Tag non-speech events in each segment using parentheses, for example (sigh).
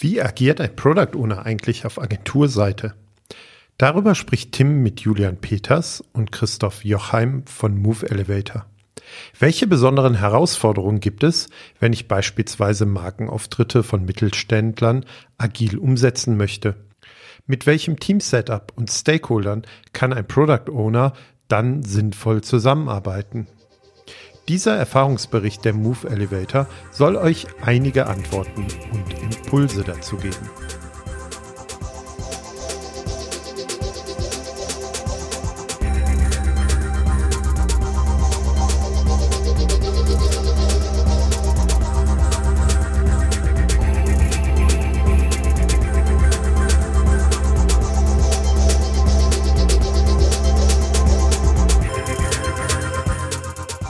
Wie agiert ein Product Owner eigentlich auf Agenturseite? Darüber spricht Tim mit Julian Peters und Christoph Jochheim von Move Elevator. Welche besonderen Herausforderungen gibt es, wenn ich beispielsweise Markenauftritte von Mittelständlern agil umsetzen möchte? Mit welchem Team-Setup und Stakeholdern kann ein Product Owner dann sinnvoll zusammenarbeiten? Dieser Erfahrungsbericht der Move Elevator soll euch einige Antworten und Impulse dazu geben.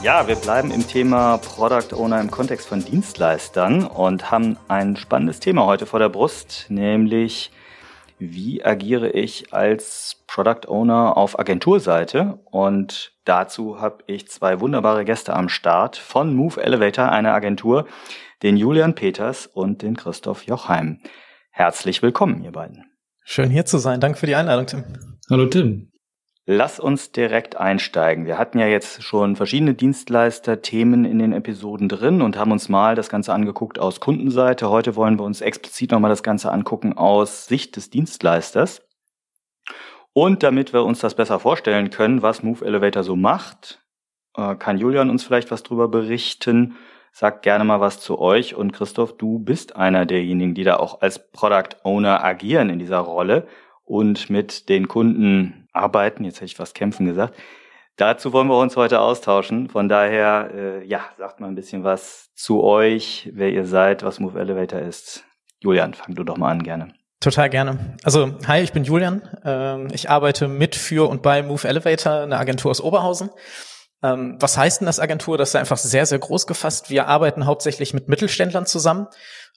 Ja, wir bleiben im Thema Product Owner im Kontext von Dienstleistern und haben ein spannendes Thema heute vor der Brust, nämlich wie agiere ich als Product Owner auf Agenturseite? Und dazu habe ich zwei wunderbare Gäste am Start von Move Elevator, einer Agentur, den Julian Peters und den Christoph Jochheim. Herzlich willkommen, ihr beiden. Schön hier zu sein. Danke für die Einladung, Tim. Hallo Tim. Lass uns direkt einsteigen. Wir hatten ja jetzt schon verschiedene Dienstleister-Themen in den Episoden drin und haben uns mal das Ganze angeguckt aus Kundenseite. Heute wollen wir uns explizit nochmal das Ganze angucken aus Sicht des Dienstleisters. Und damit wir uns das besser vorstellen können, was Move Elevator so macht, äh, kann Julian uns vielleicht was drüber berichten. Sag gerne mal was zu euch und Christoph, du bist einer derjenigen, die da auch als Product Owner agieren in dieser Rolle und mit den Kunden arbeiten. Jetzt hätte ich was kämpfen gesagt. Dazu wollen wir uns heute austauschen. Von daher, äh, ja, sagt mal ein bisschen was zu euch, wer ihr seid, was Move Elevator ist. Julian, fang du doch mal an, gerne. Total gerne. Also, hi, ich bin Julian. Ähm, ich arbeite mit, für und bei Move Elevator, eine Agentur aus Oberhausen. Ähm, was heißt denn das Agentur? Das ist einfach sehr, sehr groß gefasst. Wir arbeiten hauptsächlich mit Mittelständlern zusammen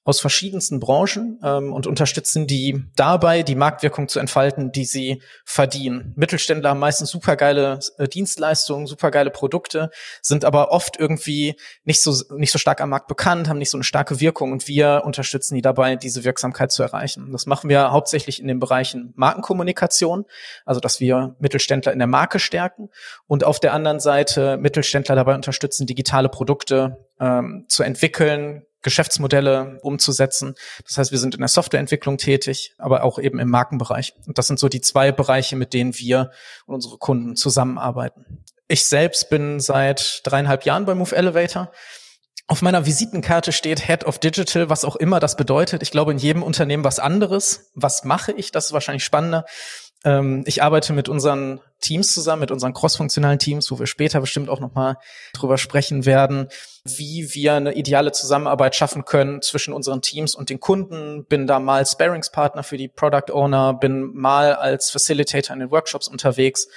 aus verschiedensten Branchen ähm, und unterstützen die dabei, die Marktwirkung zu entfalten, die sie verdienen. Mittelständler haben meistens supergeile äh, Dienstleistungen, supergeile Produkte, sind aber oft irgendwie nicht so nicht so stark am Markt bekannt, haben nicht so eine starke Wirkung und wir unterstützen die dabei, diese Wirksamkeit zu erreichen. Das machen wir hauptsächlich in den Bereichen Markenkommunikation, also dass wir Mittelständler in der Marke stärken und auf der anderen Seite Mittelständler dabei unterstützen, digitale Produkte ähm, zu entwickeln, Geschäftsmodelle umzusetzen. Das heißt, wir sind in der Softwareentwicklung tätig, aber auch eben im Markenbereich. Und das sind so die zwei Bereiche, mit denen wir und unsere Kunden zusammenarbeiten. Ich selbst bin seit dreieinhalb Jahren bei Move Elevator. Auf meiner Visitenkarte steht Head of Digital, was auch immer das bedeutet. Ich glaube, in jedem Unternehmen was anderes. Was mache ich? Das ist wahrscheinlich spannender. Ähm, ich arbeite mit unseren Teams zusammen, mit unseren crossfunktionalen Teams, wo wir später bestimmt auch nochmal drüber sprechen werden, wie wir eine ideale Zusammenarbeit schaffen können zwischen unseren Teams und den Kunden. Bin da mal Sparingspartner für die Product Owner, bin mal als Facilitator in den Workshops unterwegs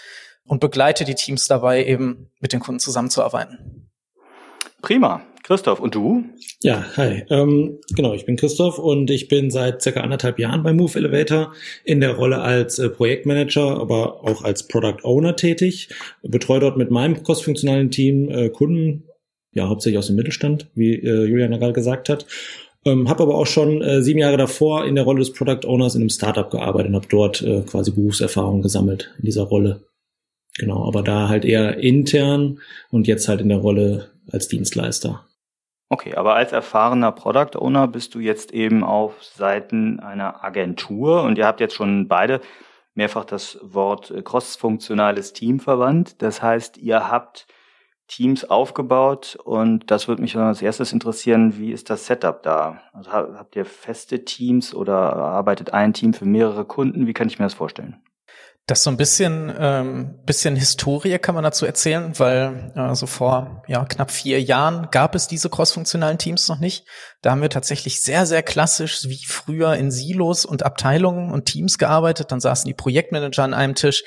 und begleite die Teams dabei, eben mit den Kunden zusammenzuarbeiten. Prima. Christoph, und du? Ja, hi. Ähm, genau, ich bin Christoph und ich bin seit circa anderthalb Jahren bei Move Elevator in der Rolle als äh, Projektmanager, aber auch als Product Owner tätig. Betreue dort mit meinem crossfunktionalen Team äh, Kunden, ja, hauptsächlich aus dem Mittelstand, wie äh, Julian gerade gesagt hat. Ähm, habe aber auch schon äh, sieben Jahre davor in der Rolle des Product Owners in einem Startup gearbeitet und habe dort äh, quasi Berufserfahrung gesammelt in dieser Rolle. Genau, aber da halt eher intern und jetzt halt in der Rolle als Dienstleister. Okay, aber als erfahrener Product Owner bist du jetzt eben auf Seiten einer Agentur und ihr habt jetzt schon beide mehrfach das Wort äh, crossfunktionales Team verwandt. Das heißt, ihr habt Teams aufgebaut und das würde mich als erstes interessieren, wie ist das Setup da? Also habt ihr feste Teams oder arbeitet ein Team für mehrere Kunden? Wie kann ich mir das vorstellen? Das so ein bisschen, ähm, bisschen Historie kann man dazu erzählen, weil äh, so vor ja, knapp vier Jahren gab es diese crossfunktionalen Teams noch nicht. Da haben wir tatsächlich sehr, sehr klassisch wie früher in Silos und Abteilungen und Teams gearbeitet. Dann saßen die Projektmanager an einem Tisch,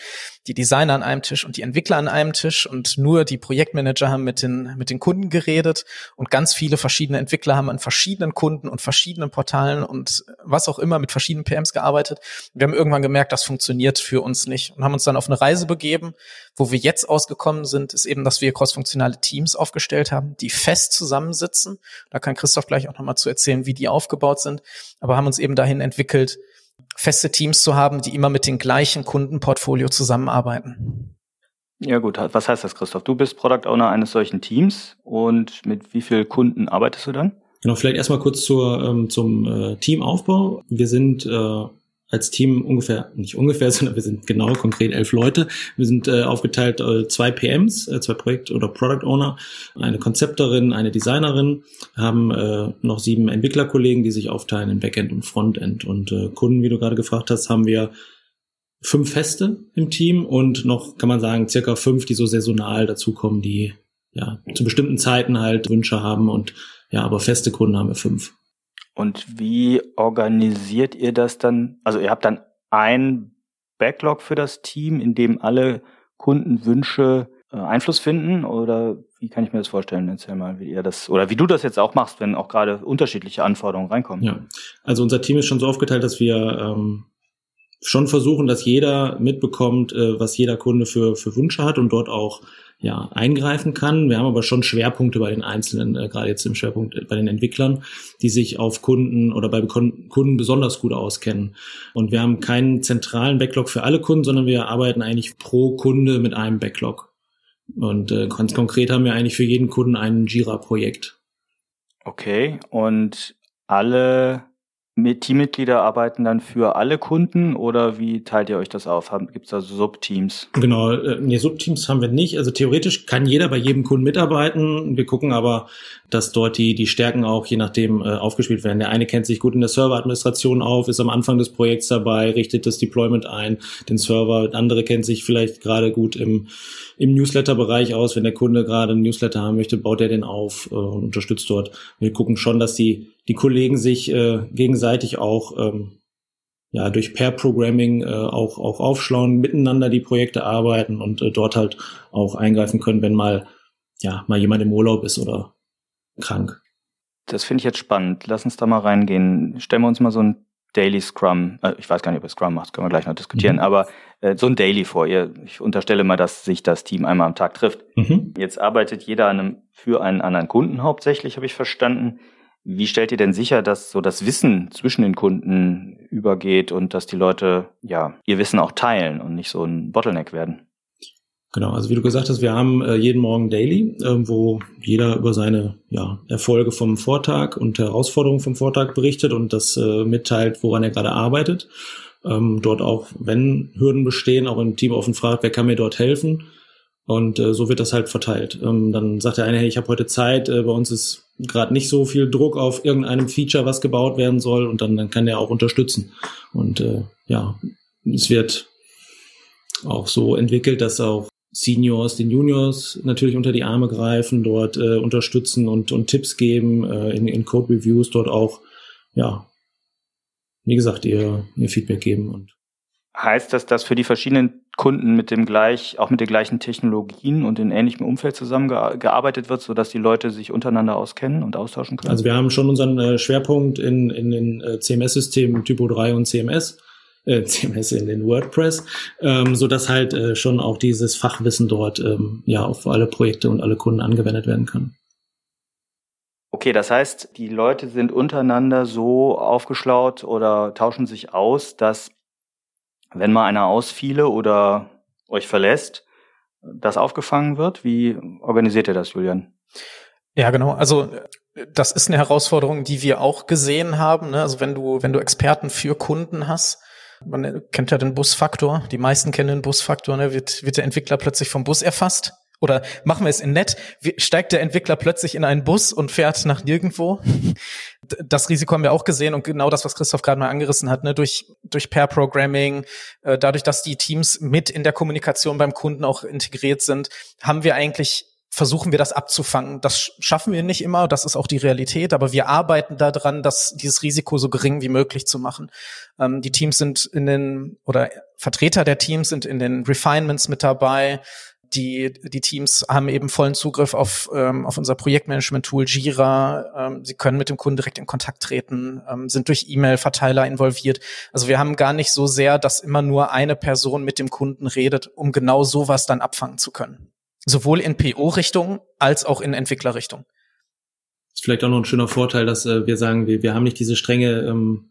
die Designer an einem Tisch und die Entwickler an einem Tisch und nur die Projektmanager haben mit den, mit den Kunden geredet und ganz viele verschiedene Entwickler haben an verschiedenen Kunden und verschiedenen Portalen und was auch immer, mit verschiedenen PMs gearbeitet. Wir haben irgendwann gemerkt, das funktioniert für uns nicht und haben uns dann auf eine Reise begeben. Wo wir jetzt ausgekommen sind, ist eben, dass wir crossfunktionale Teams aufgestellt haben, die fest zusammensitzen. Da kann Christoph gleich auch nochmal zu erzählen, wie die aufgebaut sind. Aber haben uns eben dahin entwickelt, feste Teams zu haben, die immer mit den gleichen Kundenportfolio zusammenarbeiten. Ja gut, was heißt das, Christoph? Du bist Product Owner eines solchen Teams und mit wie vielen Kunden arbeitest du dann? Genau, vielleicht erstmal kurz zur, ähm, zum äh, Teamaufbau. Wir sind äh, als Team ungefähr, nicht ungefähr, (laughs) sondern wir sind genau konkret elf Leute. Wir sind äh, aufgeteilt äh, zwei PMs, äh, zwei Projekt- oder Product Owner, eine Konzepterin, eine Designerin, haben äh, noch sieben Entwicklerkollegen, die sich aufteilen in Backend und Frontend. Und äh, Kunden, wie du gerade gefragt hast, haben wir fünf Feste im Team und noch, kann man sagen, circa fünf, die so saisonal dazukommen, die ja zu bestimmten Zeiten halt Wünsche haben und ja, aber feste Kunden haben wir fünf. Und wie organisiert ihr das dann? Also ihr habt dann ein Backlog für das Team, in dem alle Kundenwünsche äh, Einfluss finden oder wie kann ich mir das vorstellen? Erzähl mal, wie ihr das oder wie du das jetzt auch machst, wenn auch gerade unterschiedliche Anforderungen reinkommen. Ja, also unser Team ist schon so aufgeteilt, dass wir ähm, schon versuchen, dass jeder mitbekommt, äh, was jeder Kunde für, für Wünsche hat und dort auch ja, eingreifen kann. Wir haben aber schon Schwerpunkte bei den Einzelnen, äh, gerade jetzt im Schwerpunkt äh, bei den Entwicklern, die sich auf Kunden oder bei Kunden besonders gut auskennen. Und wir haben keinen zentralen Backlog für alle Kunden, sondern wir arbeiten eigentlich pro Kunde mit einem Backlog. Und ganz konkret haben wir eigentlich für jeden Kunden ein Jira-Projekt. Okay, und alle Teammitglieder arbeiten dann für alle Kunden oder wie teilt ihr euch das auf? Gibt es da Subteams? Genau, äh, nee, Subteams haben wir nicht. Also theoretisch kann jeder bei jedem Kunden mitarbeiten. Wir gucken aber, dass dort die, die Stärken auch je nachdem äh, aufgespielt werden. Der eine kennt sich gut in der Serveradministration auf, ist am Anfang des Projekts dabei, richtet das Deployment ein, den Server. Der andere kennt sich vielleicht gerade gut im, im Newsletter-Bereich aus. Wenn der Kunde gerade einen Newsletter haben möchte, baut er den auf äh, und unterstützt dort. Wir gucken schon, dass die die Kollegen sich äh, gegenseitig auch ähm, ja durch Pair-Programming äh, auch auch aufschlauen, miteinander die Projekte arbeiten und äh, dort halt auch eingreifen können, wenn mal ja mal jemand im Urlaub ist oder krank. Das finde ich jetzt spannend. Lass uns da mal reingehen. Stellen wir uns mal so ein Daily Scrum, äh, ich weiß gar nicht, ob ihr Scrum macht, können wir gleich noch diskutieren, mhm. aber äh, so ein Daily vor. Ihr, ich unterstelle mal, dass sich das Team einmal am Tag trifft. Mhm. Jetzt arbeitet jeder an einem, für einen anderen Kunden hauptsächlich, habe ich verstanden. Wie stellt ihr denn sicher, dass so das Wissen zwischen den Kunden übergeht und dass die Leute ja ihr Wissen auch teilen und nicht so ein Bottleneck werden? Genau, also wie du gesagt hast, wir haben äh, jeden Morgen Daily, äh, wo jeder über seine ja, Erfolge vom Vortag und Herausforderungen vom Vortag berichtet und das äh, mitteilt, woran er gerade arbeitet. Ähm, dort auch, wenn Hürden bestehen, auch im Team offen fragt, wer kann mir dort helfen. Und äh, so wird das halt verteilt. Ähm, dann sagt der eine, hey, ich habe heute Zeit, äh, bei uns ist gerade nicht so viel Druck auf irgendeinem Feature, was gebaut werden soll, und dann, dann kann der auch unterstützen. Und äh, ja, es wird auch so entwickelt, dass auch Seniors den Juniors natürlich unter die Arme greifen, dort äh, unterstützen und, und Tipps geben, äh, in, in Code Reviews dort auch, ja, wie gesagt, ihr, ihr Feedback geben und Heißt das, dass für die verschiedenen Kunden mit dem gleich, auch mit den gleichen Technologien und in ähnlichem Umfeld zusammengearbeitet wird, sodass die Leute sich untereinander auskennen und austauschen können? Also wir haben schon unseren äh, Schwerpunkt in, in den äh, CMS-Systemen Typo 3 und CMS, äh, (laughs) CMS in den WordPress, ähm, so dass halt äh, schon auch dieses Fachwissen dort ähm, ja auf alle Projekte und alle Kunden angewendet werden kann. Okay, das heißt, die Leute sind untereinander so aufgeschlaut oder tauschen sich aus, dass wenn mal einer ausfiele oder euch verlässt, das aufgefangen wird? Wie organisiert ihr das, Julian? Ja, genau. Also das ist eine Herausforderung, die wir auch gesehen haben. Ne? Also wenn du, wenn du Experten für Kunden hast, man kennt ja den Busfaktor, die meisten kennen den Busfaktor, ne? wird, wird der Entwickler plötzlich vom Bus erfasst oder machen wir es in nett, steigt der Entwickler plötzlich in einen Bus und fährt nach nirgendwo. Das Risiko haben wir auch gesehen und genau das, was Christoph gerade mal angerissen hat, ne, durch, durch Pair-Programming, äh, dadurch, dass die Teams mit in der Kommunikation beim Kunden auch integriert sind, haben wir eigentlich versuchen wir das abzufangen. Das schaffen wir nicht immer, das ist auch die Realität, aber wir arbeiten daran, dass dieses Risiko so gering wie möglich zu machen. Ähm, die Teams sind in den, oder Vertreter der Teams sind in den Refinements mit dabei Die, die Teams haben eben vollen Zugriff auf, ähm, auf unser Projektmanagement-Tool Jira. Ähm, sie können mit dem Kunden direkt in Kontakt treten, ähm, sind durch E-Mail-Verteiler involviert. Also wir haben gar nicht so sehr, dass immer nur eine Person mit dem Kunden redet, um genau sowas dann abfangen zu können. Sowohl in PO-Richtung als auch in Entwicklerrichtung. Ist vielleicht auch noch ein schöner Vorteil, dass äh, wir sagen, wir, wir haben nicht diese strenge ähm,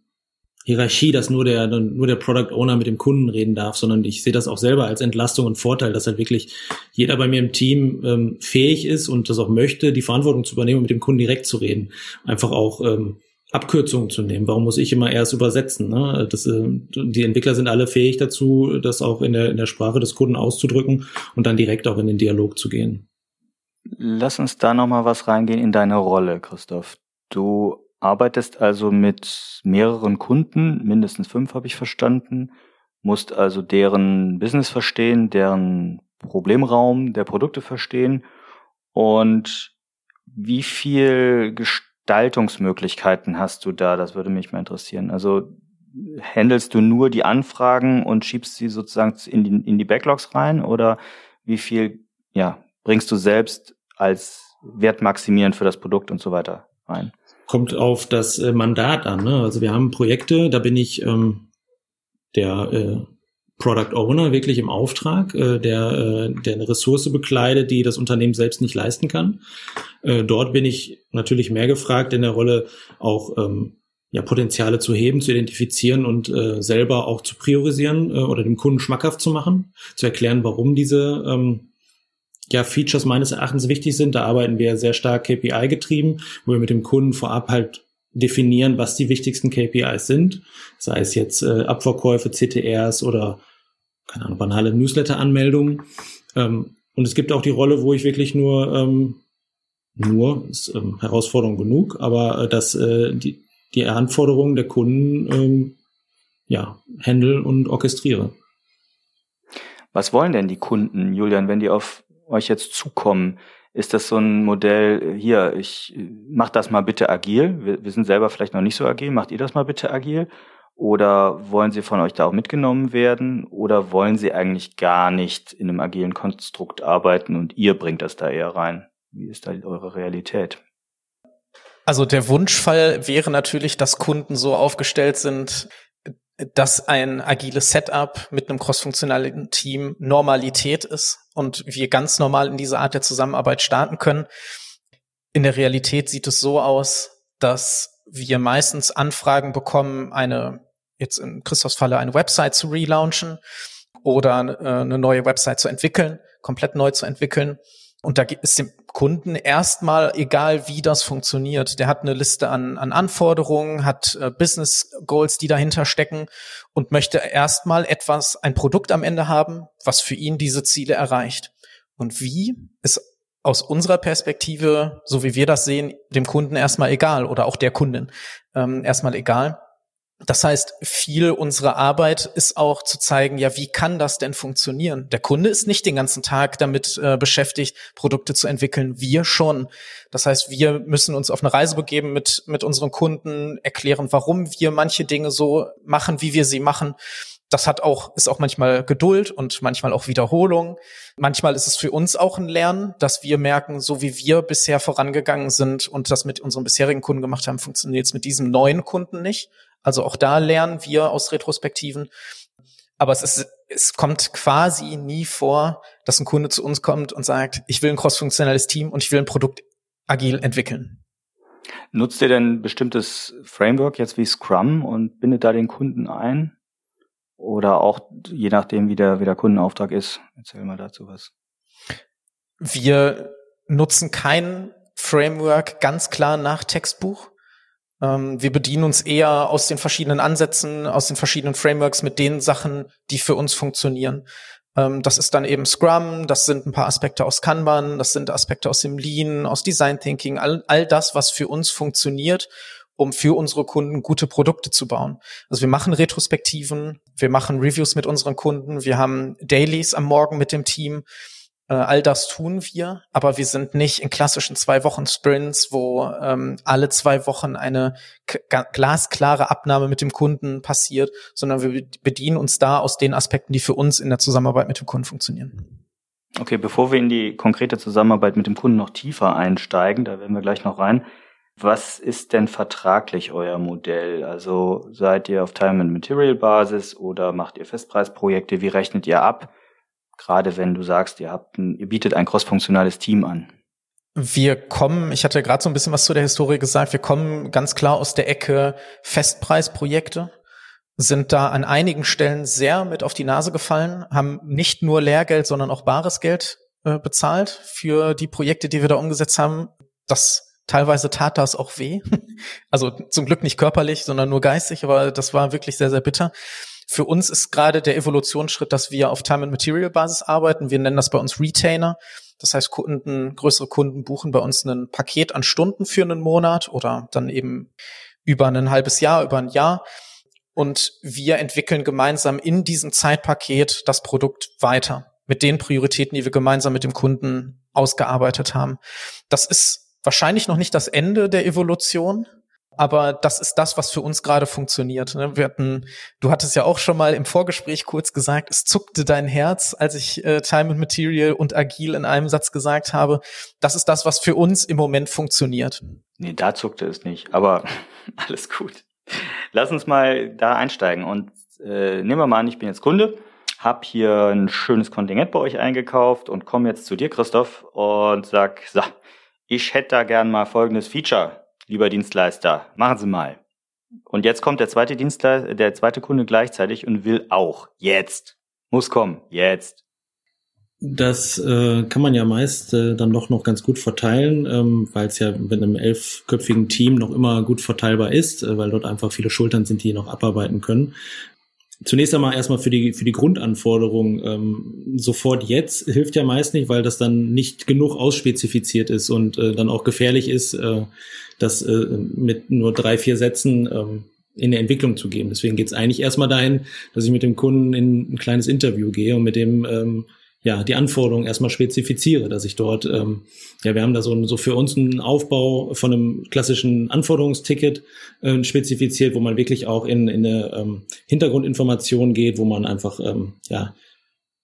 Hierarchie, dass nur der, nur der Product Owner mit dem Kunden reden darf, sondern ich sehe das auch selber als Entlastung und Vorteil, dass halt wirklich jeder bei mir im Team ähm, fähig ist und das auch möchte, die Verantwortung zu übernehmen und mit dem Kunden direkt zu reden. Einfach auch ähm, Abkürzungen zu nehmen. Warum muss ich immer erst übersetzen? Ne? Das, äh, die Entwickler sind alle fähig dazu, das auch in der, in der Sprache des Kunden auszudrücken und dann direkt auch in den Dialog zu gehen. Lass uns da nochmal was reingehen in deine Rolle, Christoph. Du arbeitest also mit mehreren Kunden, mindestens fünf habe ich verstanden, musst also deren Business verstehen, deren Problemraum der Produkte verstehen und wie viel Gestaltungsmöglichkeiten hast du da? Das würde mich mal interessieren. Also handelst du nur die Anfragen und schiebst sie sozusagen in die, in die Backlogs rein oder wie viel ja, bringst du selbst als wertmaximierend für das Produkt und so weiter rein? Kommt auf das äh, Mandat an. Ne? Also wir haben Projekte, da bin ich ähm, der äh, Product Owner wirklich im Auftrag, äh, der, äh, der eine Ressource bekleidet, die das Unternehmen selbst nicht leisten kann. Äh, dort bin ich natürlich mehr gefragt in der Rolle auch ähm, ja, Potenziale zu heben, zu identifizieren und äh, selber auch zu priorisieren äh, oder dem Kunden schmackhaft zu machen, zu erklären, warum diese ähm, ja, Features meines Erachtens wichtig sind. Da arbeiten wir sehr stark KPI getrieben, wo wir mit dem Kunden vorab halt definieren, was die wichtigsten KPIs sind. Sei es jetzt äh, Abverkäufe, CTRs oder keine Ahnung, banale Newsletter-Anmeldungen. Ähm, und es gibt auch die Rolle, wo ich wirklich nur, ähm, nur, ist ähm, Herausforderung genug, aber äh, dass äh, die, die Anforderungen der Kunden ähm, ja, handle und orchestriere. Was wollen denn die Kunden, Julian, wenn die auf euch jetzt zukommen? Ist das so ein Modell, hier, ich mach das mal bitte agil. Wir, wir sind selber vielleicht noch nicht so agil, macht ihr das mal bitte agil? Oder wollen sie von euch da auch mitgenommen werden? Oder wollen sie eigentlich gar nicht in einem agilen Konstrukt arbeiten und ihr bringt das da eher rein? Wie ist da eure Realität? Also der Wunschfall wäre natürlich, dass Kunden so aufgestellt sind, dass ein agiles Setup mit einem crossfunktionalen Team Normalität ist und wir ganz normal in diese Art der Zusammenarbeit starten können. In der Realität sieht es so aus, dass wir meistens Anfragen bekommen, eine, jetzt in Christophs Falle, eine Website zu relaunchen oder äh, eine neue Website zu entwickeln, komplett neu zu entwickeln. Und da ist dem Kunden erstmal egal, wie das funktioniert. Der hat eine Liste an, an Anforderungen, hat äh, Business Goals, die dahinter stecken und möchte erstmal etwas, ein Produkt am Ende haben, was für ihn diese Ziele erreicht. Und wie ist aus unserer Perspektive, so wie wir das sehen, dem Kunden erstmal egal oder auch der Kundin ähm, erstmal egal. Das heißt, viel unserer Arbeit ist auch zu zeigen, ja, wie kann das denn funktionieren? Der Kunde ist nicht den ganzen Tag damit äh, beschäftigt, Produkte zu entwickeln. Wir schon. Das heißt, wir müssen uns auf eine Reise begeben mit, mit unseren Kunden, erklären, warum wir manche Dinge so machen, wie wir sie machen. Das hat auch, ist auch manchmal Geduld und manchmal auch Wiederholung. Manchmal ist es für uns auch ein Lernen, dass wir merken, so wie wir bisher vorangegangen sind und das mit unseren bisherigen Kunden gemacht haben, funktioniert es mit diesem neuen Kunden nicht. Also auch da lernen wir aus Retrospektiven. Aber es ist, es kommt quasi nie vor, dass ein Kunde zu uns kommt und sagt, ich will ein crossfunktionales Team und ich will ein Produkt agil entwickeln. Nutzt ihr denn ein bestimmtes Framework jetzt wie Scrum und bindet da den Kunden ein? Oder auch je nachdem, wie der, wie der Kundenauftrag ist? Erzähl mal dazu was. Wir nutzen kein Framework ganz klar nach Textbuch. Ähm, wir bedienen uns eher aus den verschiedenen Ansätzen, aus den verschiedenen Frameworks mit den Sachen, die für uns funktionieren. Ähm, das ist dann eben Scrum, das sind ein paar Aspekte aus Kanban, das sind Aspekte aus dem Lean, aus Design Thinking, all, all das, was für uns funktioniert, um für unsere Kunden gute Produkte zu bauen. Also wir machen Retrospektiven, wir machen Reviews mit unseren Kunden, wir haben Dailies am Morgen mit dem Team. Äh, all das tun wir, aber wir sind nicht in klassischen zwei Wochen Sprints, wo ähm, alle zwei Wochen eine glasklare Abnahme mit dem Kunden passiert, sondern wir bedienen uns da aus den Aspekten, die für uns in der Zusammenarbeit mit dem Kunden funktionieren. Okay, bevor wir in die konkrete Zusammenarbeit mit dem Kunden noch tiefer einsteigen, da werden wir gleich noch rein. Was ist denn vertraglich euer Modell? Also seid ihr auf Time and Material Basis oder macht ihr Festpreisprojekte? Wie rechnet ihr ab? Gerade wenn du sagst, ihr habt ein, ihr bietet ein crossfunktionales Team an. Wir kommen, ich hatte gerade so ein bisschen was zu der Historie gesagt, wir kommen ganz klar aus der Ecke Festpreisprojekte, sind da an einigen Stellen sehr mit auf die Nase gefallen, haben nicht nur Lehrgeld, sondern auch bares Geld äh, bezahlt für die Projekte, die wir da umgesetzt haben. Das Teilweise tat das auch weh. (laughs) Also zum Glück nicht körperlich, sondern nur geistig, aber das war wirklich sehr, sehr bitter. Für uns ist gerade der Evolutionsschritt, dass wir auf Time and Material Basis arbeiten. Wir nennen das bei uns Retainer. Das heißt, Kunden, größere Kunden buchen bei uns ein Paket an Stunden für einen Monat oder dann eben über ein halbes Jahr, über ein Jahr. Und wir entwickeln gemeinsam in diesem Zeitpaket das Produkt weiter mit den Prioritäten, die wir gemeinsam mit dem Kunden ausgearbeitet haben. Das ist wahrscheinlich noch nicht das Ende der Evolution, aber das ist das, was für uns gerade funktioniert. Ne? Wir hatten, du hattest ja auch schon mal im Vorgespräch kurz gesagt, es zuckte dein Herz, als ich äh, Time and Material und Agil in einem Satz gesagt habe. Das ist das, was für uns im Moment funktioniert. Nee, da zuckte es nicht, aber (laughs) alles gut. Lass uns mal da einsteigen und äh, nehmen wir mal an, ich bin jetzt Kunde, hab hier ein schönes Kontingent bei euch eingekauft und komme jetzt zu dir, Christoph, und sag, so, ich hätte da gern mal folgendes Feature, lieber Dienstleister. Machen Sie mal. Und jetzt kommt der zweite Dienstleister, der zweite Kunde gleichzeitig und will auch. Jetzt. Muss kommen. Jetzt. Das äh, kann man ja meist äh, dann doch noch ganz gut verteilen, ähm, weil es ja mit einem elfköpfigen Team noch immer gut verteilbar ist, äh, weil dort einfach viele Schultern sind, die noch abarbeiten können. Zunächst einmal erstmal für die, für die Grundanforderung. Ähm, sofort jetzt hilft ja meist nicht, weil das dann nicht genug ausspezifiziert ist und äh, dann auch gefährlich ist, äh, das äh, mit nur drei, vier Sätzen ähm, in der Entwicklung zu geben. Deswegen geht es eigentlich erstmal dahin, dass ich mit dem Kunden in ein kleines Interview gehe und mit dem ähm, ja, die Anforderungen erstmal spezifiziere, dass ich dort, ähm, ja, wir haben da so, so für uns einen Aufbau von einem klassischen Anforderungsticket äh, spezifiziert, wo man wirklich auch in, in eine ähm, Hintergrundinformation geht, wo man einfach, ähm, ja,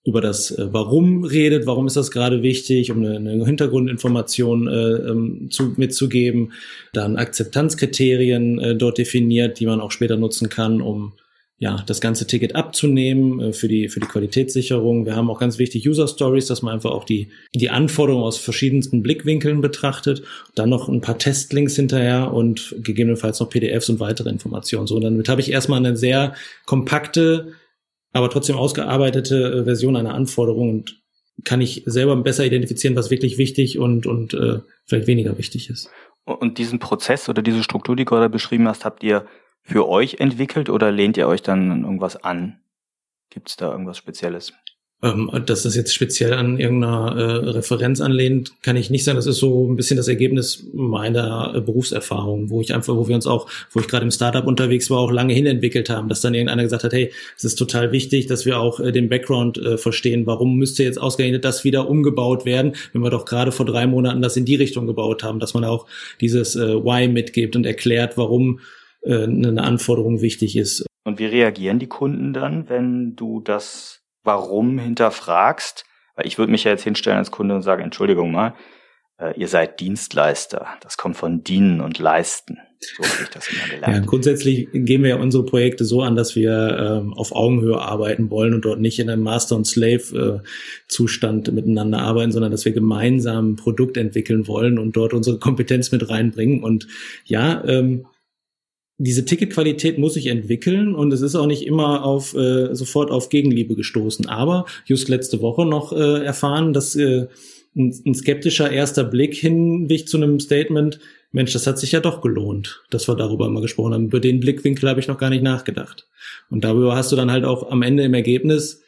über das äh, Warum redet, warum ist das gerade wichtig, um eine, eine Hintergrundinformation äh, ähm, zu, mitzugeben, dann Akzeptanzkriterien äh, dort definiert, die man auch später nutzen kann, um ja, das ganze Ticket abzunehmen äh, für die, für die Qualitätssicherung. Wir haben auch ganz wichtig User Stories, dass man einfach auch die, die Anforderungen aus verschiedensten Blickwinkeln betrachtet. Dann noch ein paar Testlinks hinterher und gegebenenfalls noch PDFs und weitere Informationen. So, damit habe ich erstmal eine sehr kompakte, aber trotzdem ausgearbeitete äh, Version einer Anforderung und kann ich selber besser identifizieren, was wirklich wichtig und, und äh, vielleicht weniger wichtig ist. Und diesen Prozess oder diese Struktur, die du gerade beschrieben hast, habt ihr für euch entwickelt oder lehnt ihr euch dann irgendwas an? Gibt es da irgendwas Spezielles? Ähm, dass das jetzt speziell an irgendeiner äh, Referenz anlehnt, kann ich nicht sagen. Das ist so ein bisschen das Ergebnis meiner äh, Berufserfahrung, wo ich einfach, wo wir uns auch, wo ich gerade im Startup unterwegs war, auch lange hin entwickelt haben, dass dann irgendeiner gesagt hat, hey, es ist total wichtig, dass wir auch äh, den Background äh, verstehen. Warum müsste jetzt ausgerechnet das wieder umgebaut werden, wenn wir doch gerade vor drei Monaten das in die Richtung gebaut haben, dass man auch dieses äh, Why mitgibt und erklärt, warum äh, eine Anforderung wichtig ist. Und wie reagieren die Kunden dann, wenn du das Warum hinterfragst? Weil ich würde mich ja jetzt hinstellen als Kunde und sagen, Entschuldigung mal, äh, ihr seid Dienstleister. Das kommt von dienen und leisten. So habe ich das immer gelernt. Ja, grundsätzlich gehen wir ja unsere Projekte so an, dass wir ähm, auf Augenhöhe arbeiten wollen und dort nicht in einem Master- und Slave-Zustand äh, miteinander arbeiten, sondern dass wir gemeinsam ein Produkt entwickeln wollen und dort unsere Kompetenz mit reinbringen. Und ja, ähm, diese Ticketqualität muss sich entwickeln und es ist auch nicht immer auf äh, sofort auf Gegenliebe gestoßen. Aber just letzte Woche noch äh, erfahren, dass äh, ein, ein skeptischer erster Blick hinwich zu einem Statement, Mensch, das hat sich ja doch gelohnt, dass wir darüber mal gesprochen haben. Über den Blickwinkel habe ich noch gar nicht nachgedacht. Und darüber hast du dann halt auch am Ende im Ergebnis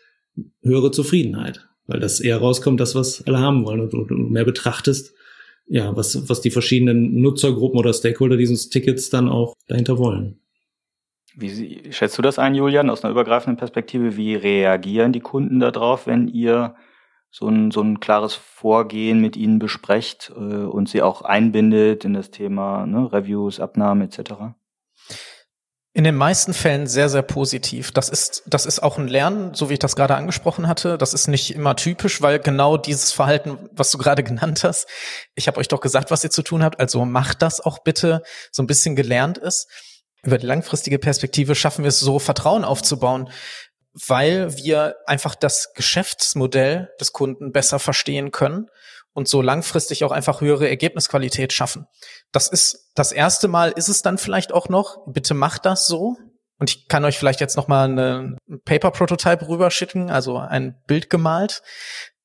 höhere Zufriedenheit, weil das eher rauskommt, das was alle haben wollen und du mehr betrachtest, ja, was, was die verschiedenen Nutzergruppen oder Stakeholder dieses Tickets dann auch dahinter wollen. Wie schätzt du das ein, Julian, aus einer übergreifenden Perspektive? Wie reagieren die Kunden darauf, wenn ihr so ein, so ein klares Vorgehen mit ihnen besprecht äh, und sie auch einbindet in das Thema ne, Reviews, Abnahmen etc.? In den meisten Fällen sehr, sehr positiv. Das ist, das ist auch ein Lernen, so wie ich das gerade angesprochen hatte. Das ist nicht immer typisch, weil genau dieses Verhalten, was du gerade (laughs) genannt hast, ich habe euch doch gesagt, was ihr zu tun habt, also macht das auch bitte, so ein bisschen gelernt ist. Über die langfristige Perspektive schaffen wir es so, Vertrauen aufzubauen, weil wir einfach das Geschäftsmodell des Kunden besser verstehen können und so langfristig auch einfach höhere Ergebnisqualität schaffen. Das ist das erste Mal ist es dann vielleicht auch noch. Bitte macht das so. Und ich kann euch vielleicht jetzt noch mal eine Paper Prototype rüberschicken, also ein Bild gemalt.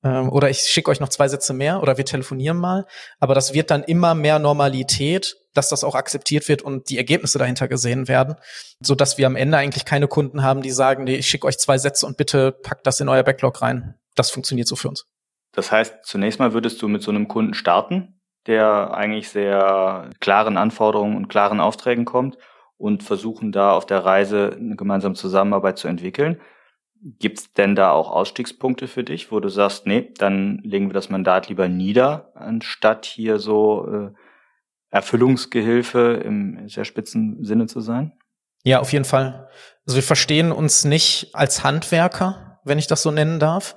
Ähm, oder ich schicke euch noch zwei Sätze mehr oder wir telefonieren mal. Aber das wird dann immer mehr Normalität, dass das auch akzeptiert wird und die Ergebnisse dahinter gesehen werden, so dass wir am Ende eigentlich keine Kunden haben, die sagen, nee, ich schicke euch zwei Sätze und bitte packt das in euer Backlog rein. Das funktioniert so für uns. Das heißt, zunächst mal würdest du mit so einem Kunden starten, der eigentlich sehr klaren Anforderungen und klaren Aufträgen kommt und versuchen da auf der Reise eine gemeinsame Zusammenarbeit zu entwickeln. Gibt's denn da auch Ausstiegspunkte für dich, wo du sagst, nee, dann legen wir das Mandat lieber nieder, anstatt hier so äh, Erfüllungsgehilfe im sehr spitzen Sinne zu sein? Ja, auf jeden Fall. Also wir verstehen uns nicht als Handwerker, wenn ich das so nennen darf,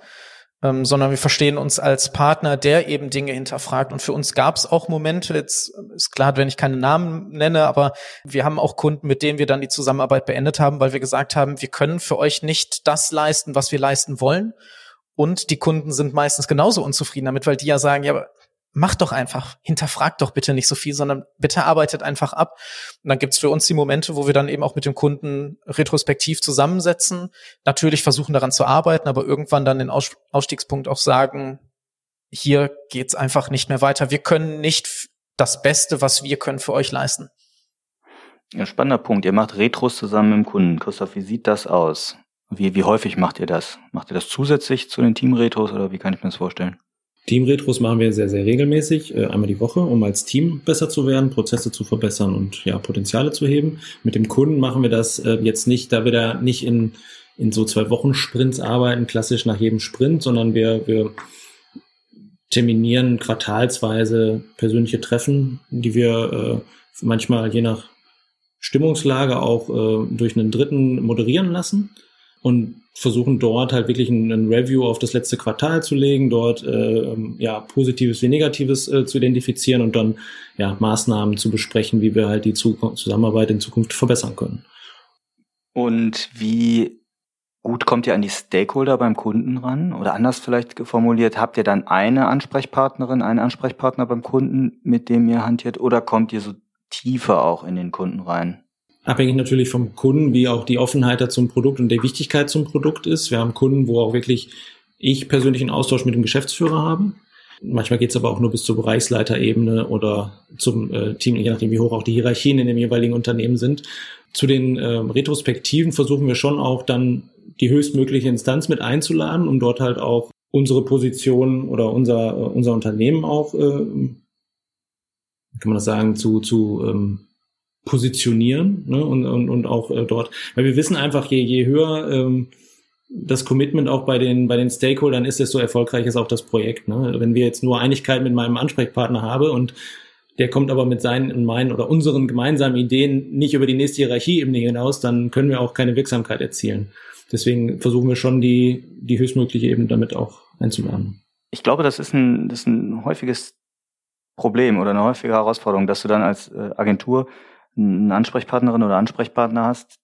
ähm, sondern wir verstehen uns als Partner, der eben Dinge hinterfragt. Und für uns gab es auch Momente, jetzt ist klar, wenn ich keine Namen nenne, aber wir haben auch Kunden, mit denen wir dann die Zusammenarbeit beendet haben, weil wir gesagt haben, wir können für euch nicht das leisten, was wir leisten wollen. Und die Kunden sind meistens genauso unzufrieden damit, weil die ja sagen, ja, aber macht doch einfach, hinterfragt doch bitte nicht so viel, sondern bitte arbeitet einfach ab. Und dann gibt's für uns die Momente, wo wir dann eben auch mit dem Kunden retrospektiv zusammensetzen, natürlich versuchen daran zu arbeiten, aber irgendwann dann den Ausstiegspunkt auch sagen, hier geht's einfach nicht mehr weiter. Wir können nicht das Beste, was wir können, für euch leisten. Ja, spannender Punkt. Ihr macht Retros zusammen mit dem Kunden. Christoph, wie sieht das aus? Wie, wie häufig macht ihr das? Macht ihr das zusätzlich zu den Team-Retros oder wie kann ich mir das vorstellen? Team-Retros machen wir sehr, sehr regelmäßig, äh, einmal die Woche, um als Team besser zu werden, Prozesse zu verbessern und ja, Potenziale zu heben. Mit dem Kunden machen wir das äh, jetzt nicht, da wir da nicht in, in so zwei Wochen Sprints arbeiten, klassisch nach jedem Sprint, sondern wir, wir terminieren quartalsweise persönliche Treffen, die wir äh, manchmal je nach Stimmungslage auch durch einen Dritten moderieren lassen und versuchen dort halt wirklich ein, Review auf das letzte Quartal zu legen, dort äh, ja Positives wie Negatives äh, zu identifizieren und dann ja Maßnahmen zu besprechen, wie wir halt die Zusammenarbeit in Zukunft verbessern können. Und wie gut kommt ihr an die Stakeholder beim Kunden ran? Oder anders vielleicht formuliert, habt ihr dann eine Ansprechpartnerin, einen Ansprechpartner beim Kunden, mit dem ihr hantiert, oder kommt ihr so tiefer auch in den Kunden rein? Abhängig natürlich vom Kunden, wie auch die Offenheit zum Produkt und der Wichtigkeit zum Produkt ist. Wir haben Kunden, wo auch wirklich ich persönlich einen Austausch mit dem Geschäftsführer habe. Manchmal geht es aber auch nur bis zur Bereichsleiterebene oder zum äh, Team, je nachdem, wie hoch auch die Hierarchien in dem jeweiligen Unternehmen sind. Zu den äh, Retrospektiven versuchen wir schon auch dann die höchstmögliche Instanz mit einzuladen, um dort halt auch unsere Position oder unser, äh, unser Unternehmen auch, äh, kann man das sagen, zu, zu ähm, positionieren ne? und, und, und auch äh, dort, weil wir wissen einfach, je, je höher ähm, das Commitment auch bei den, bei den Stakeholdern ist, desto erfolgreich ist auch das Projekt. Ne? Wenn wir jetzt nur Einigkeit mit meinem Ansprechpartner habe und der kommt aber mit seinen und meinen oder unseren gemeinsamen Ideen nicht über die nächste Hierarchieebene hinaus, dann können wir auch keine Wirksamkeit erzielen. Deswegen versuchen wir schon die, die höchstmögliche Ebene damit auch einzuladen. Ich glaube, das ist ein, das ist ein häufiges Problem oder eine häufige Herausforderung, dass du dann als äh, Agentur eine Ansprechpartnerin oder Ansprechpartner hast,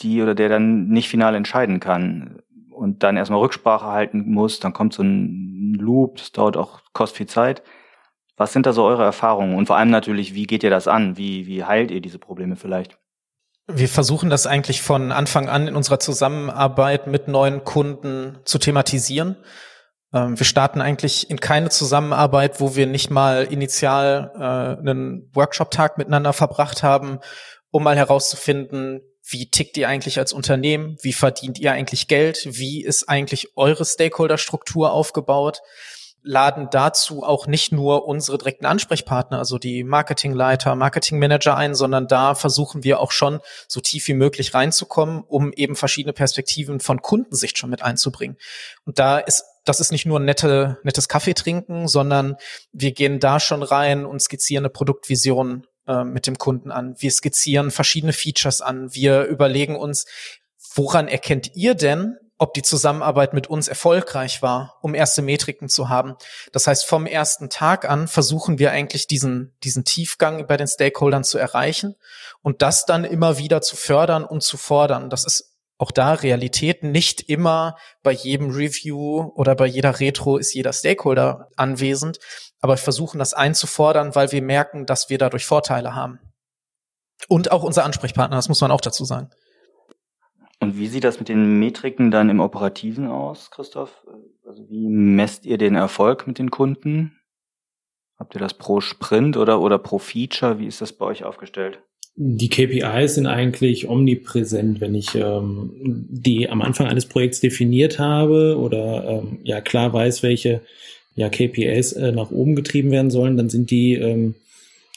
die oder der dann nicht final entscheiden kann und dann erstmal Rücksprache halten muss, dann kommt so ein Loop, das dauert auch, kostet viel Zeit. Was sind da so eure Erfahrungen? Und vor allem natürlich, wie geht ihr das an? Wie, wie heilt ihr diese Probleme vielleicht? Wir versuchen das eigentlich von Anfang an in unserer Zusammenarbeit mit neuen Kunden zu thematisieren. Ähm, wir starten eigentlich in keine Zusammenarbeit, wo wir nicht mal initial äh, einen Workshop-Tag miteinander verbracht haben, um mal herauszufinden, wie tickt ihr eigentlich als Unternehmen? Wie verdient ihr eigentlich Geld? Wie ist eigentlich eure Stakeholder-Struktur aufgebaut? Laden dazu auch nicht nur unsere direkten Ansprechpartner, also die Marketingleiter, Marketingmanager ein, sondern da versuchen wir auch schon so tief wie möglich reinzukommen, um eben verschiedene Perspektiven von Kundensicht schon mit einzubringen. Und da ist das ist nicht nur nette, nettes Kaffee trinken, sondern wir gehen da schon rein und skizzieren eine Produktvision äh, mit dem Kunden an. Wir skizzieren verschiedene Features an. Wir überlegen uns, woran erkennt ihr denn, ob die Zusammenarbeit mit uns erfolgreich war, um erste Metriken zu haben. Das heißt, vom ersten Tag an versuchen wir eigentlich diesen, diesen Tiefgang bei den Stakeholdern zu erreichen und das dann immer wieder zu fördern und zu fordern. Das ist auch da Realität. Nicht immer bei jedem Review oder bei jeder Retro ist jeder Stakeholder anwesend, aber versuchen das einzufordern, weil wir merken, dass wir dadurch Vorteile haben. Und auch unser Ansprechpartner, das muss man auch dazu sagen. Und wie sieht das mit den Metriken dann im Operativen aus, Christoph? Also wie messt ihr den Erfolg mit den Kunden? Habt ihr das pro Sprint oder, oder pro Feature? Wie ist das bei euch aufgestellt? Die KPIs sind eigentlich omnipräsent, wenn ich ähm, die am Anfang eines Projekts definiert habe oder ähm, ja klar weiß, welche ja, KPIs äh, nach oben getrieben werden sollen, dann sind die ähm,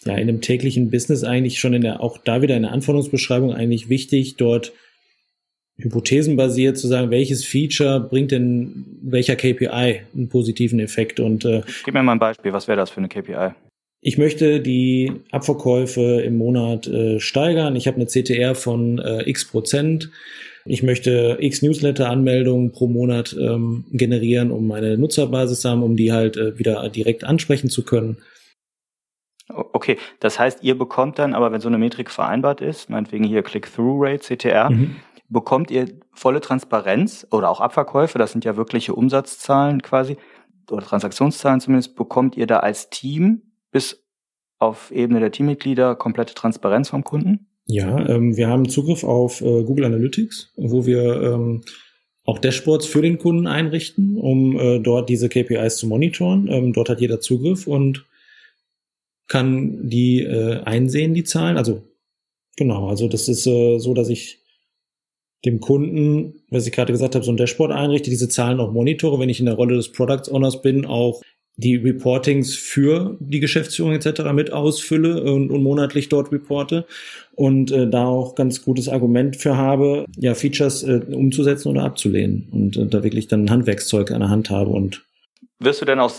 ja in dem täglichen Business eigentlich schon in der auch da wieder in der Anforderungsbeschreibung eigentlich wichtig, dort hypothesenbasiert zu sagen, welches Feature bringt denn welcher KPI einen positiven Effekt und äh, Gib mir mal ein Beispiel, was wäre das für eine KPI? Ich möchte die Abverkäufe im Monat äh, steigern. Ich habe eine CTR von äh, x Prozent. Ich möchte x Newsletter-Anmeldungen pro Monat ähm, generieren, um meine Nutzerbasis zu haben, um die halt äh, wieder direkt ansprechen zu können. Okay, das heißt, ihr bekommt dann, aber wenn so eine Metrik vereinbart ist, meinetwegen hier Click-Through-Rate, CTR, mhm. bekommt ihr volle Transparenz oder auch Abverkäufe, das sind ja wirkliche Umsatzzahlen quasi, oder Transaktionszahlen zumindest, bekommt ihr da als Team bis auf Ebene der Teammitglieder komplette Transparenz vom Kunden? Ja, ähm, wir haben Zugriff auf äh, Google Analytics, wo wir ähm, auch Dashboards für den Kunden einrichten, um äh, dort diese KPIs zu monitoren. Ähm, dort hat jeder Zugriff und kann die äh, einsehen, die Zahlen. Also genau, also das ist äh, so, dass ich dem Kunden, was ich gerade gesagt habe, so ein Dashboard einrichte, diese Zahlen auch monitore, wenn ich in der Rolle des Product Owners bin, auch die Reportings für die Geschäftsführung etc. mit ausfülle und, und monatlich dort reporte und äh, da auch ganz gutes Argument für habe, ja, Features äh, umzusetzen oder abzulehnen und äh, da wirklich dann Handwerkszeug an der Hand habe und wirst du denn auch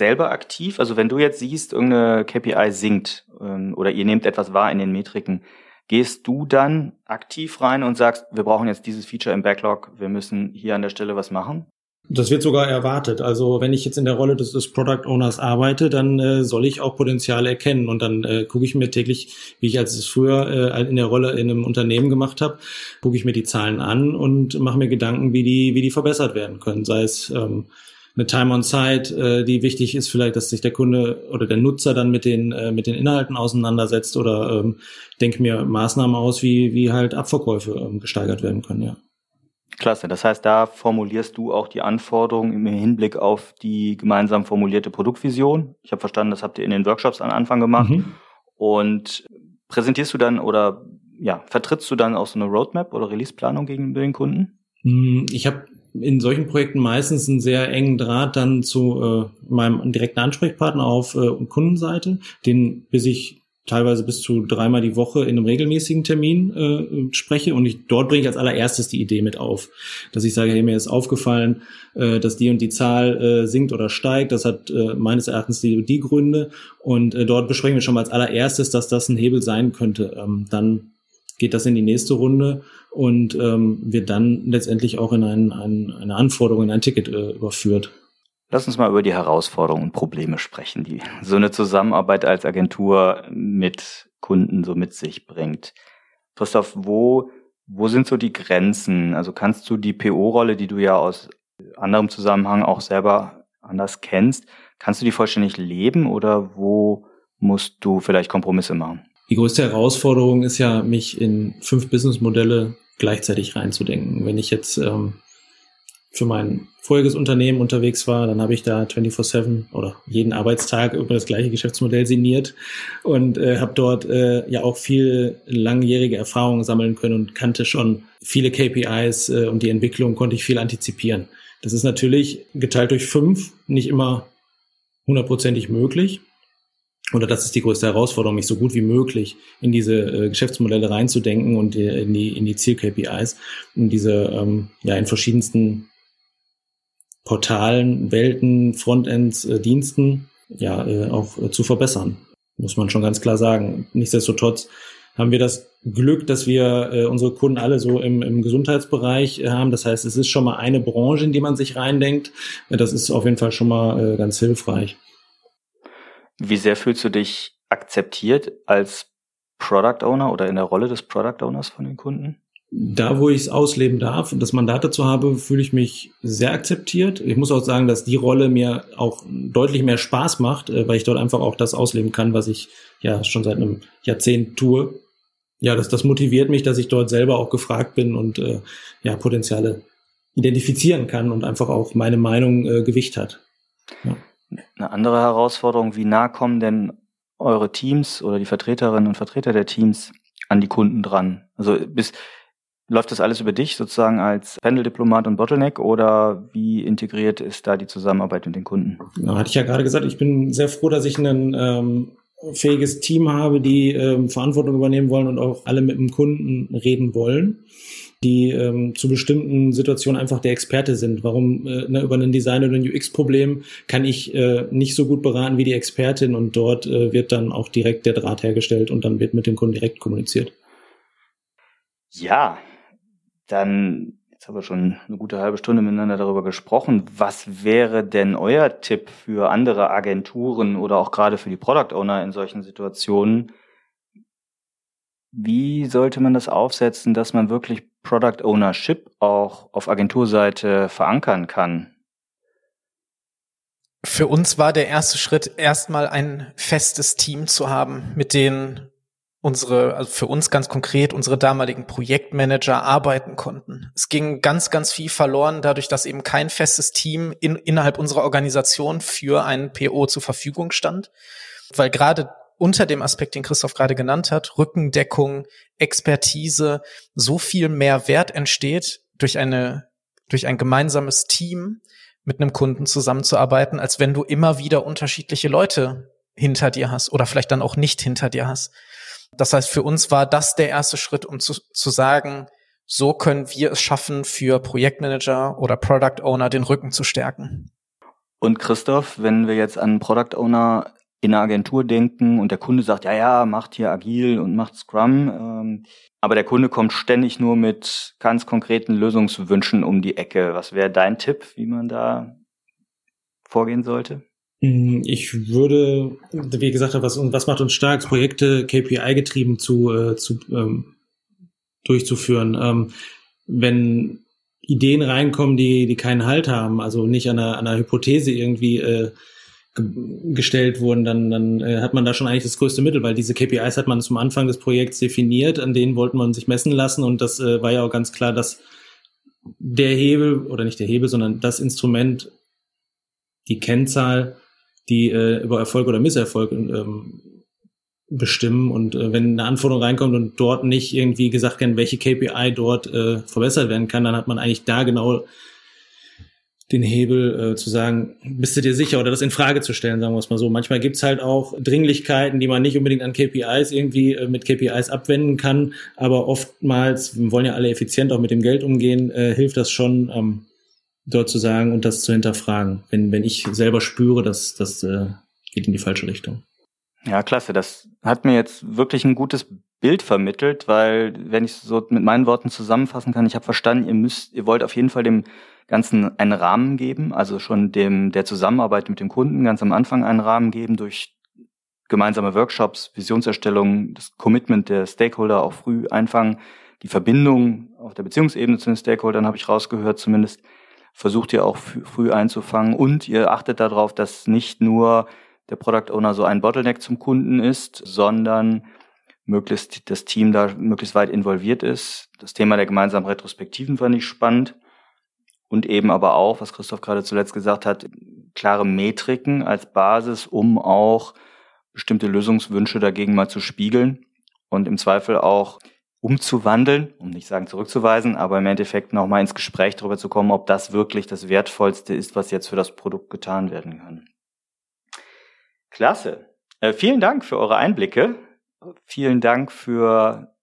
selber aktiv? Also wenn du jetzt siehst, irgendeine KPI sinkt ähm, oder ihr nehmt etwas wahr in den Metriken, gehst du dann aktiv rein und sagst, wir brauchen jetzt dieses Feature im Backlog, wir müssen hier an der Stelle was machen? Das wird sogar erwartet. Also wenn ich jetzt in der Rolle des, des Product Owners arbeite, dann äh, soll ich auch Potenziale erkennen und dann äh, gucke ich mir täglich, wie ich als es früher äh, in der Rolle in einem Unternehmen gemacht habe, gucke ich mir die Zahlen an und mache mir Gedanken, wie die, wie die verbessert werden können. Sei es ähm, eine Time on Site, äh, die wichtig ist, vielleicht, dass sich der Kunde oder der Nutzer dann mit den äh, mit den Inhalten auseinandersetzt oder ähm, denke mir Maßnahmen aus, wie wie halt Abverkäufe ähm, gesteigert werden können. Ja. Klasse. Das heißt, da formulierst du auch die Anforderungen im Hinblick auf die gemeinsam formulierte Produktvision. Ich habe verstanden, das habt ihr in den Workshops am Anfang gemacht. Mhm. Und präsentierst du dann oder ja, vertrittst du dann auch so eine Roadmap oder Releaseplanung gegenüber den Kunden? Hm, ich habe in solchen Projekten meistens einen sehr engen Draht dann zu äh, meinem direkten Ansprechpartner auf äh, Kundenseite, den bis ich teilweise bis zu dreimal die Woche in einem regelmäßigen Termin äh, spreche und ich, dort bringe ich als allererstes die Idee mit auf, dass ich sage, hey, mir ist aufgefallen, äh, dass die und die Zahl äh, sinkt oder steigt, das hat äh, meines Erachtens die, die Gründe und äh, dort besprechen wir schon mal als allererstes, dass das ein Hebel sein könnte. Ähm, dann geht das in die nächste Runde und ähm, wird dann letztendlich auch in ein, ein, eine Anforderung, in ein Ticket äh, überführt. Lass uns mal über die Herausforderungen und Probleme sprechen, die so eine Zusammenarbeit als Agentur mit Kunden so mit sich bringt. Christoph, wo, wo sind so die Grenzen? Also kannst du die PO-Rolle, die du ja aus anderem Zusammenhang auch selber anders kennst, kannst du die vollständig leben oder wo musst du vielleicht Kompromisse machen? Die größte Herausforderung ist ja, mich in fünf Businessmodelle gleichzeitig reinzudenken. Wenn ich jetzt ähm, für mein voriges Unternehmen unterwegs war, dann habe ich da 24/7 oder jeden Arbeitstag über das gleiche Geschäftsmodell signiert und äh, habe dort äh, ja auch viel langjährige Erfahrungen sammeln können und kannte schon viele KPIs äh, und die Entwicklung konnte ich viel antizipieren. Das ist natürlich geteilt durch fünf nicht immer hundertprozentig möglich. Oder das ist die größte Herausforderung, mich so gut wie möglich in diese äh, Geschäftsmodelle reinzudenken und äh, in die in die Ziel-KPIs, in diese ähm, ja in verschiedensten Portalen, Welten, Frontends, äh, Diensten ja äh, auch äh, zu verbessern. muss man schon ganz klar sagen. Nichtsdestotrotz haben wir das Glück, dass wir äh, unsere Kunden alle so im, im Gesundheitsbereich äh, haben. Das heißt, es ist schon mal eine Branche, in die man sich reindenkt. Das ist auf jeden Fall schon mal äh, ganz hilfreich. Wie sehr fühlst du dich akzeptiert als Product Owner oder in der Rolle des Product Owners von den Kunden? Da, wo ich es ausleben darf und das Mandat dazu habe, fühle ich mich sehr akzeptiert. Ich muss auch sagen, dass die Rolle mir auch deutlich mehr Spaß macht, äh, weil ich dort einfach auch das ausleben kann, was ich ja schon seit einem Jahrzehnt tue. Ja, das, das motiviert mich, dass ich dort selber auch gefragt bin und äh, ja, Potenziale identifizieren kann und einfach auch meine Meinung äh, Gewicht hat. Ja. Eine andere Herausforderung, wie nah kommen denn eure Teams oder die Vertreterinnen und Vertreter der Teams an die Kunden dran? Also bis, läuft das alles über dich sozusagen als Pendeldiplomat und Bottleneck oder wie integriert ist da die Zusammenarbeit mit den Kunden? Ja, hatte ich ja gerade gesagt, ich bin sehr froh, dass ich ein ähm, fähiges Team habe, die ähm, Verantwortung übernehmen wollen und auch alle mit dem Kunden reden wollen die ähm, zu bestimmten Situationen einfach der Experte sind. Warum äh, ne, über ein Design oder ein UX-Problem kann ich äh, nicht so gut beraten wie die Expertin und dort äh, wird dann auch direkt der Draht hergestellt und dann wird mit dem Kunden direkt kommuniziert. Ja, dann jetzt haben wir schon eine gute halbe Stunde miteinander darüber gesprochen. Was wäre denn euer Tipp für andere Agenturen oder auch gerade für die Product Owner in solchen Situationen? Wie sollte man das aufsetzen, dass man wirklich Product Ownership auch auf Agenturseite verankern kann? Für uns war der erste Schritt erstmal ein festes Team zu haben, mit denen unsere, also für uns ganz konkret, unsere damaligen Projektmanager arbeiten konnten. Es ging ganz, ganz viel verloren, dadurch, dass eben kein festes Team in, innerhalb unserer Organisation für einen PO zur Verfügung stand. Weil gerade unter dem Aspekt, den Christoph gerade genannt hat, Rückendeckung, Expertise, so viel mehr Wert entsteht durch eine, durch ein gemeinsames Team mit einem Kunden zusammenzuarbeiten, als wenn du immer wieder unterschiedliche Leute hinter dir hast oder vielleicht dann auch nicht hinter dir hast. Das heißt, für uns war das der erste Schritt, um zu, zu sagen, so können wir es schaffen, für Projektmanager oder Product Owner den Rücken zu stärken. Und Christoph, wenn wir jetzt an Product Owner in einer Agentur denken und der Kunde sagt, ja, ja, macht hier agil und macht Scrum, ähm, aber der Kunde kommt ständig nur mit ganz konkreten Lösungswünschen um die Ecke. Was wäre dein Tipp, wie man da vorgehen sollte? Mm, ich würde, wie gesagt, was, was macht uns stark, Projekte KPI getrieben zu, äh, zu ähm, durchzuführen. Ähm, wenn Ideen reinkommen, die, die keinen Halt haben, also nicht an einer, an einer Hypothese irgendwie äh, gestellt wurden, dann, dann äh, hat man da schon eigentlich das größte Mittel, weil diese KPIs hat man zum Anfang des Projekts definiert, an denen wollte man sich messen lassen und das äh, war ja auch ganz klar, dass der Hebel oder nicht der Hebel, sondern das Instrument, die Kennzahl, die äh, über Erfolg oder Misserfolg ähm, bestimmen und äh, wenn eine Anforderung reinkommt und dort nicht irgendwie gesagt werden, welche KPI dort äh, verbessert werden kann, dann hat man eigentlich da genau den Hebel äh, zu sagen, bist du dir sicher oder das in Frage zu stellen, sagen wir es mal so. Manchmal gibt's halt auch Dringlichkeiten, die man nicht unbedingt an KPIs irgendwie äh, mit KPIs abwenden kann, aber oftmals, wir wollen ja alle effizient auch mit dem Geld umgehen, äh, hilft das schon, ähm, dort zu sagen und das zu hinterfragen, wenn, wenn ich selber spüre, dass das äh, geht in die falsche Richtung. Ja, klasse. Das hat mir jetzt wirklich ein gutes Bild vermittelt, weil, wenn ich so mit meinen Worten zusammenfassen kann, ich habe verstanden, ihr müsst, ihr wollt auf jeden Fall dem Ganzen einen Rahmen geben, also schon dem der Zusammenarbeit mit dem Kunden ganz am Anfang einen Rahmen geben durch gemeinsame Workshops, Visionserstellung, das Commitment der Stakeholder auch früh einfangen, die Verbindung auf der Beziehungsebene zu den Stakeholdern habe ich rausgehört zumindest, versucht ihr auch früh einzufangen. Und ihr achtet darauf, dass nicht nur der Product Owner so ein Bottleneck zum Kunden ist, sondern möglichst das Team da möglichst weit involviert ist. Das Thema der gemeinsamen Retrospektiven fand ich spannend. Und eben aber auch, was Christoph gerade zuletzt gesagt hat, klare Metriken als Basis, um auch bestimmte Lösungswünsche dagegen mal zu spiegeln. Und im Zweifel auch umzuwandeln, um nicht sagen zurückzuweisen, aber im Endeffekt nochmal ins Gespräch darüber zu kommen, ob das wirklich das Wertvollste ist, was jetzt für das Produkt getan werden kann. Klasse. Äh, vielen Dank für eure Einblicke. Vielen Dank für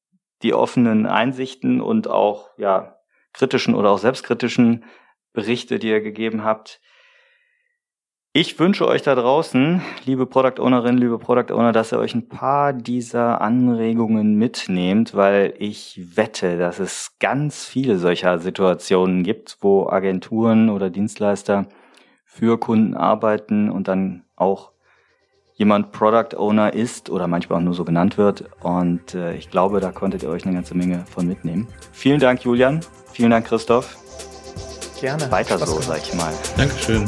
die offenen Einsichten und auch ja kritischen oder auch selbstkritischen Berichte, die ihr gegeben habt. Ich wünsche euch da draußen, liebe Product Ownerin, liebe Product Owner, dass ihr euch ein paar dieser Anregungen mitnehmt, weil ich wette, dass es ganz viele solcher Situationen gibt, wo Agenturen oder Dienstleister für Kunden arbeiten und dann auch jemand Product Owner ist oder manchmal auch nur so genannt wird. Und äh, ich glaube, da konntet ihr euch eine ganze Menge von mitnehmen. Vielen Dank, Julian. Vielen Dank, Christoph. Gerne. Weiter so, sag ich mal. Dankeschön.